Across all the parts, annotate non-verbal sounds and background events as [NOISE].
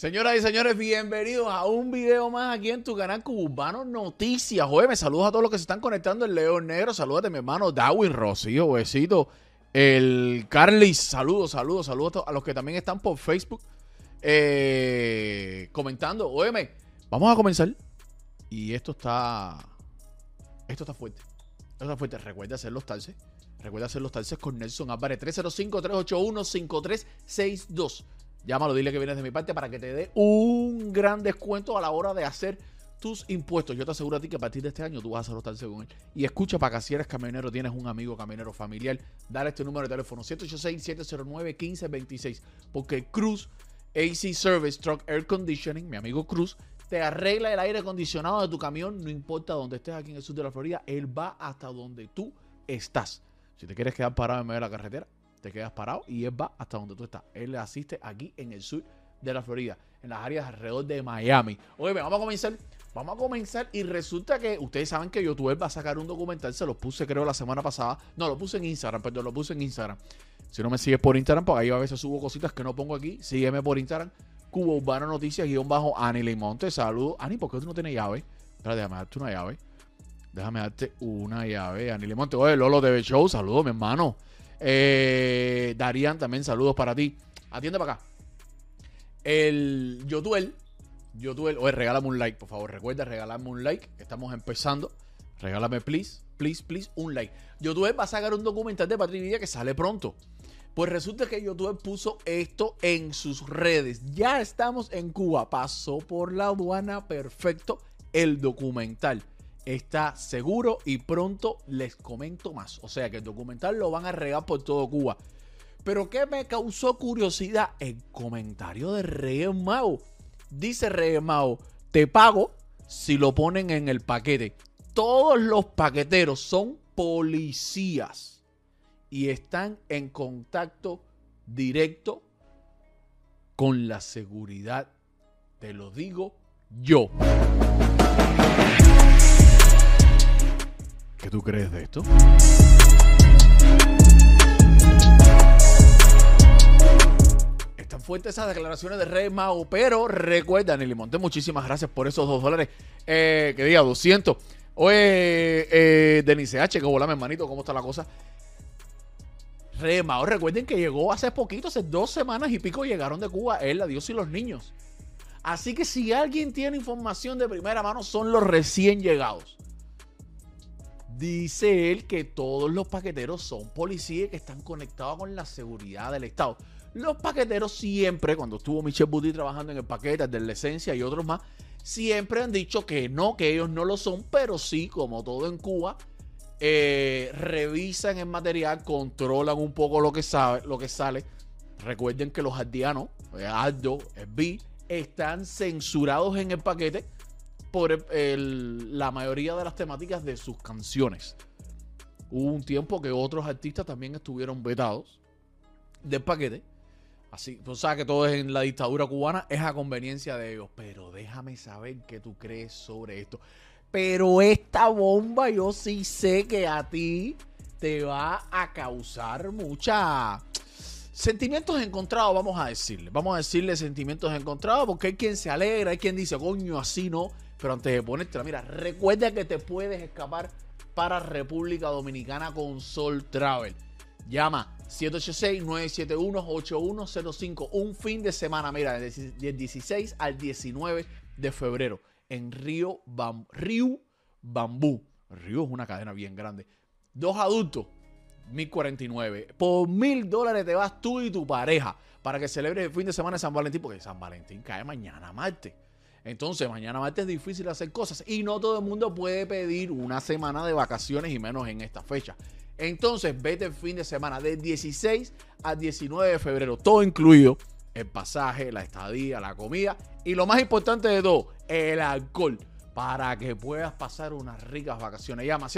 Señoras y señores, bienvenidos a un video más aquí en tu canal Cubano Noticias. Oye, me saludos a todos los que se están conectando. El León Negro, saludos a mi hermano Darwin Rocío, besito. El Carly, saludos, saludos, saludos a los que también están por Facebook eh, comentando. Óyeme, vamos a comenzar. Y esto está. Esto está fuerte. Esto está fuerte. Recuerda hacer los talces. Recuerda hacer los talces con Nelson Álvarez. 305-381-5362. Llámalo, dile que vienes de mi parte para que te dé un gran descuento a la hora de hacer tus impuestos. Yo te aseguro a ti que a partir de este año tú vas a hacer los talces con él. Y escucha para que si eres camionero, tienes un amigo camionero familiar, dale este número de teléfono 786-709-1526. Porque Cruz AC Service Truck Air Conditioning, mi amigo Cruz, te arregla el aire acondicionado de tu camión, no importa dónde estés aquí en el sur de la Florida, él va hasta donde tú estás. Si te quieres quedar parado en medio de la carretera, te quedas parado y él va hasta donde tú estás. Él le asiste aquí en el sur de la Florida, en las áreas alrededor de Miami. Oye, vamos a comenzar. Vamos a comenzar y resulta que ustedes saben que YouTube va a sacar un documental, se lo puse creo la semana pasada. No, lo puse en Instagram, perdón, lo puse en Instagram. Si no me sigues por Instagram, porque ahí a veces subo cositas que no pongo aquí, sígueme por Instagram. Cubo Urbano Noticias, guion bajo Ani Limonte. Saludos. Ani, ¿por qué tú no tienes llave? Espera, déjame darte una llave. Déjame darte una llave, Ani Limonte. Oye, Lolo TV Show, saludos, mi hermano. Eh, Darían, también saludos para ti. Atiende para acá. El Yotuel. Yotuel. Oye, regálame un like, por favor. Recuerda regalarme un like. Estamos empezando. Regálame, please, please, please, un like. Yotuel va a sacar un documental de Patria que sale pronto. Pues resulta que YouTube puso esto en sus redes. Ya estamos en Cuba. Pasó por la aduana perfecto el documental. Está seguro y pronto les comento más. O sea que el documental lo van a regar por todo Cuba. Pero ¿qué me causó curiosidad? El comentario de Reyes Mau. Dice Reyes Mau, te pago si lo ponen en el paquete. Todos los paqueteros son policías y están en contacto directo con la seguridad. Te lo digo yo. ¿Qué tú crees de esto? Están fuertes esas declaraciones de Rey Mao, pero recuerda, Nelly Monte, muchísimas gracias por esos dos dólares. Eh, que diga, 200. Oye, eh, Denise H, que volame, hermanito, ¿cómo está la cosa? Rey Mao, recuerden que llegó hace poquito, hace dos semanas y pico llegaron de Cuba, él, la Dios y los niños. Así que si alguien tiene información de primera mano, son los recién llegados. Dice él que todos los paqueteros son policías que están conectados con la seguridad del Estado. Los paqueteros siempre, cuando estuvo Michel Buti trabajando en el paquete de la esencia y otros más, siempre han dicho que no, que ellos no lo son, pero sí, como todo en Cuba, eh, revisan el material, controlan un poco lo que, sabe, lo que sale. Recuerden que los aldeanos, eh, Aldo, B, están censurados en el paquete por la mayoría de las temáticas de sus canciones. Hubo un tiempo que otros artistas también estuvieron vetados del paquete. Así, tú sabes que todo es en la dictadura cubana, es a conveniencia de ellos. Pero déjame saber qué tú crees sobre esto. Pero esta bomba yo sí sé que a ti te va a causar mucha sentimientos encontrados, vamos a decirle. Vamos a decirle sentimientos encontrados porque hay quien se alegra, hay quien dice, coño, así no. Pero antes de ponértela, mira, recuerda que te puedes escapar para República Dominicana con Sol Travel. Llama 786-971-8105. Un fin de semana, mira, del 16 al 19 de febrero en Río, Bam Río Bambú. Río es una cadena bien grande. Dos adultos, 1049. Por mil dólares te vas tú y tu pareja para que celebres el fin de semana de San Valentín, porque San Valentín cae mañana martes. Entonces, mañana martes es difícil hacer cosas y no todo el mundo puede pedir una semana de vacaciones y menos en esta fecha. Entonces, vete el fin de semana del 16 al 19 de febrero, todo incluido. El pasaje, la estadía, la comida y lo más importante de todo, el alcohol. Para que puedas pasar unas ricas vacaciones. Llama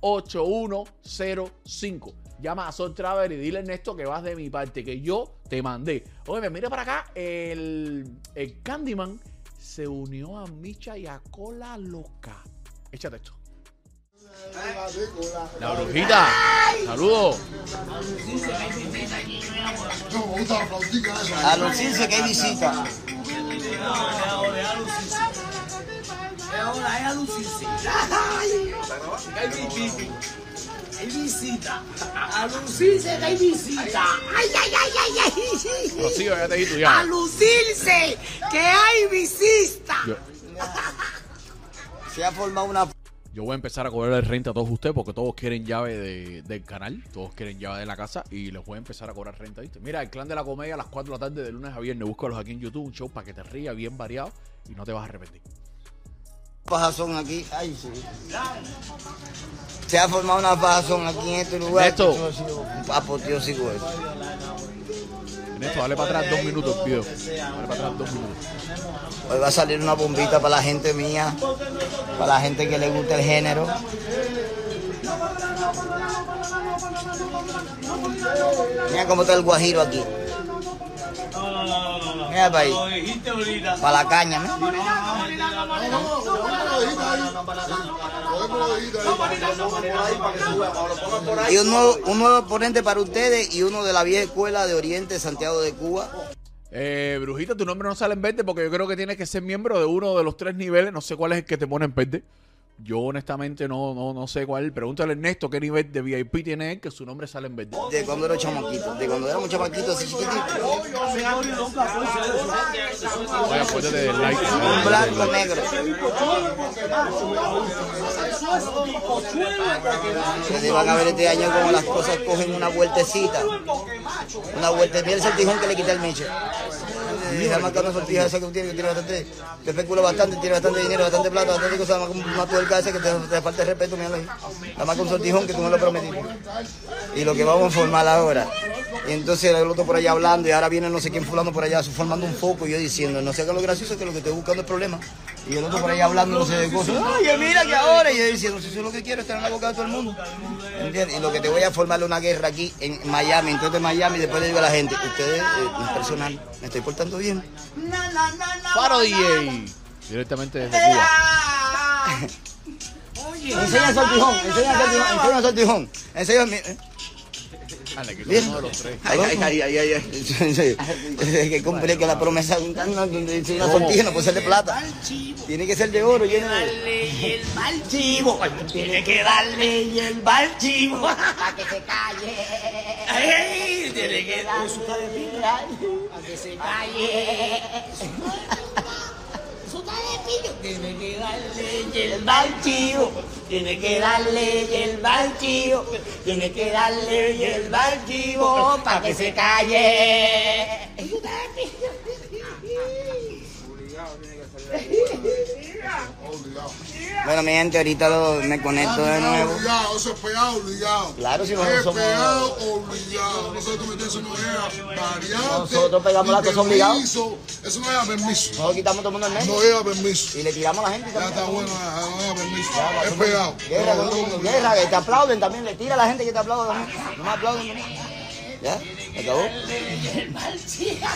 186-971-8105. Llama a Sol Travel y dile Ernesto que vas de mi parte, que yo te mandé. Oye, mira para acá, el, el Candyman se unió a Micha y a Cola Loca. Échate esto. La brujita. Saludos. A lucirse que hay visita. Ahora es a lucirse. Hay visita. A lucirse que hay visita. Ay, ay, ay, ay, ay. Rocío, ya te di tu A ya. lucirse que hay visita. Yo, Se ha formado una yo voy a empezar a cobrarle renta a todos ustedes porque todos quieren llave de- del canal, todos quieren llave de la casa y les voy a empezar a cobrar renta. ¿viste? Mira, el clan de la comedia a las 4 de la tarde de lunes a viernes, búscalos aquí en YouTube, un show para que te rías bien variado y no te vas a arrepentir. Pajazón aquí. Ay, sí. Se ha formado una pajazón aquí en este lugar. Neto. apoteósico eso. En esto, dale para atrás dos minutos video. Dale para atrás dos minutos. Hoy va a salir una bombita para la gente mía, para la gente que le gusta el género. Mira cómo está el guajiro aquí. Mira para ahí. Para la caña, ¿no? Y un nuevo, un nuevo ponente para ustedes y uno de la vieja escuela de Oriente, Santiago de Cuba. Eh, Brujita, tu nombre no sale en verde porque yo creo que tienes que ser miembro de uno de los tres niveles. No sé cuál es el que te pone en verde. Yo honestamente no, no, no sé cuál. Pregúntale a Ernesto qué nivel de VIP tiene él, que su nombre sale en verde. De cuando era chamaquito, de cuando éramos chamaquitos así chiquititos. Oye, acuérdate del like. Un blanco negro. Ustedes van a ver este año como las cosas cogen una vueltecita. Una vuelta. Mira el sortijón que le quita el Miche. Deja marcando sortijas esa que tú tienes, que tiene bastante, te especula bastante, tiene bastante dinero, bastante plata, bastante cosas, más una tuerca esa que te, falta el respeto, míralo ahí. Marca un sortijón que tú me lo prometiste. Y lo que vamos a formar ahora. Y entonces el otro por allá hablando, y ahora viene no sé quién fulano por allá, formando un foco, y yo diciendo, no sé qué lo gracioso, que lo que estoy buscando es problema. Y el otro por allá hablando, no sé de cosas. Oye, mira que ahora, y yo diciendo, si eso es lo que quiero, estar en la boca de todo el mundo. Y lo que te voy a formar es una guerra aquí en Miami, entonces Miami, después le digo a la gente, ustedes, eh, personal, me estoy portando bien. Faro DJ. Directamente desde Cuba. [LAUGHS] Enseña el sortijón, enseña el sortijón, enseña el sortijón. Enseña el... Ay, ay, ay, ay, ay, [LAUGHS] [LAUGHS] que cumple que la promesa de una sortija no puede ser de plata. Tiene que ser de oro, lleno de... Darle el [LAUGHS] mal chivo. Tiene que darle el mal chivo. Para que se calle. Ay, tiene que darle para que se calle. Tiene que darle el mal chivo. Tiene que darle el mal chivo. Tiene que darle el mal chivo para que se calle. Bueno, mi gente, ahorita lo- me conecto de nuevo. Obligado, eso es pegado, obligado. Claro, si Es nosotros somos... pegado, obligado. Nosotros metemos eso no es variante. Nosotros pegamos la cosa obligado. Eso no es permiso. Nosotros quitamos todo el mundo en medio No lleva permiso. y le tiramos a la gente. Ya está bueno, no lleva permiso. Es pegado. Guerra, todo el mundo, guerra, que te aplauden también, le tira a la gente que te aplaude también. No me aplauden. no. ¿Ya? ¿Se acabó?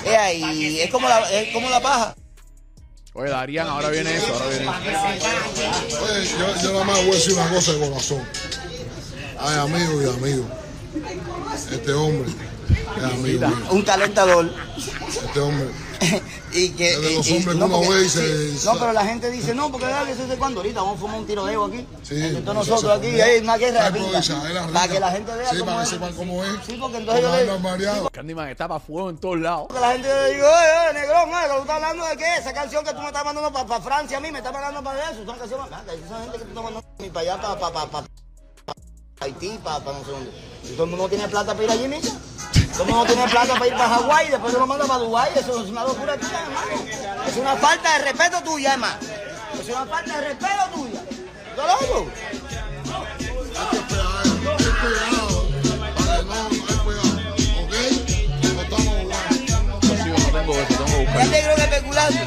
Es ahí, es como la, es como la paja. Oye, Darían, ahora viene eso, ahora viene eso. Oye, yo, yo nada más voy a decir una cosa de corazón. Ay, amigo y amigo. Este hombre amigo. Un calentador. Este hombre. [LAUGHS] y que, de los hombres no, porque- se- sí, no, pero la gente dice, no, porque dale, eso es de cuando ahorita vamos a fumar un tiro de Evo aquí. Sí, Entre todos eso nosotros aquí, hay una guerra de Para que la gente vea Sí, cómo para que es. sepan cómo es. Sí, porque entonces yo le. Candyman está para fuego en todos lados. Que la gente le digo, oye, oye, negrón, oye, ¿tú estás hablando de qué? Esa canción que tú me estás mandando para Francia a mí, me estás mandando para eso. Son canciones, ah, que esa gente que tú estás mandando para allá, para, para, para, Haití, para, para no sé dónde. Y todo el mundo tiene plata para ir allí, mija. El mundo tiene plata para ir para Hawái y después se lo manda para Dubái. Eso es una locura tuya, hermano. Es una falta de respeto tuya, hermano. Es una falta de respeto tuya. ¿Estás loco? No, no. No no creo que especulando.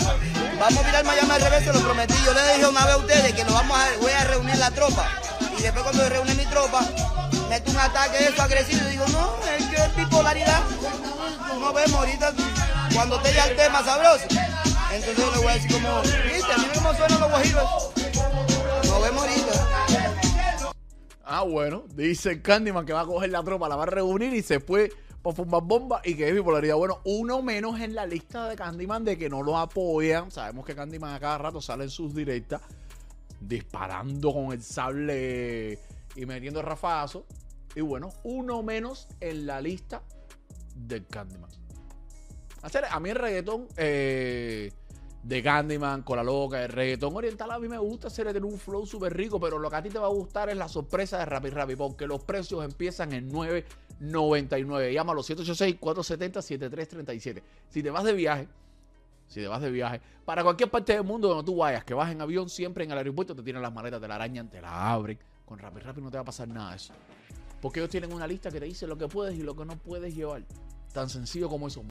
Vamos a mirar Miami al revés, se lo prometí. Yo le dije una vez a ustedes que lo vamos a, voy a reunir la tropa. Y después cuando reúne mi tropa, meto un ataque de eso agresivo y digo, no, es que es bipolaridad. No vemos ahorita cuando te ya el tema sabroso. Entonces yo le voy a decir como, viste, mira cómo suenan los guajiros. Nos vemos ahorita. Ah, bueno. Dice Candyman que va a coger la tropa, la va a reunir y se fue para fumar bomba y que es bipolaridad. Bueno, uno menos en la lista de Candyman de que no lo apoyan. Sabemos que Candyman a cada rato sale en sus directas disparando con el sable y metiendo rafazos. Y bueno, uno menos en la lista del Candyman. Hacer, a mí el reggaetón eh, de Candyman, con la loca, el reggaetón oriental a mí me gusta hacer tener un flow súper rico, pero lo que a ti te va a gustar es la sorpresa de Rappi Rappi, porque los precios empiezan en 9.99. Llámalo 786-470-7337. Si te vas de viaje, si te vas de viaje, para cualquier parte del mundo donde tú vayas, que vas en avión, siempre en el aeropuerto te tienen las maletas, te la arañan, te la abren. Con Rappi Rappi no te va a pasar nada eso. Porque ellos tienen una lista que te dice lo que puedes y lo que no puedes llevar. Tan sencillo como eso.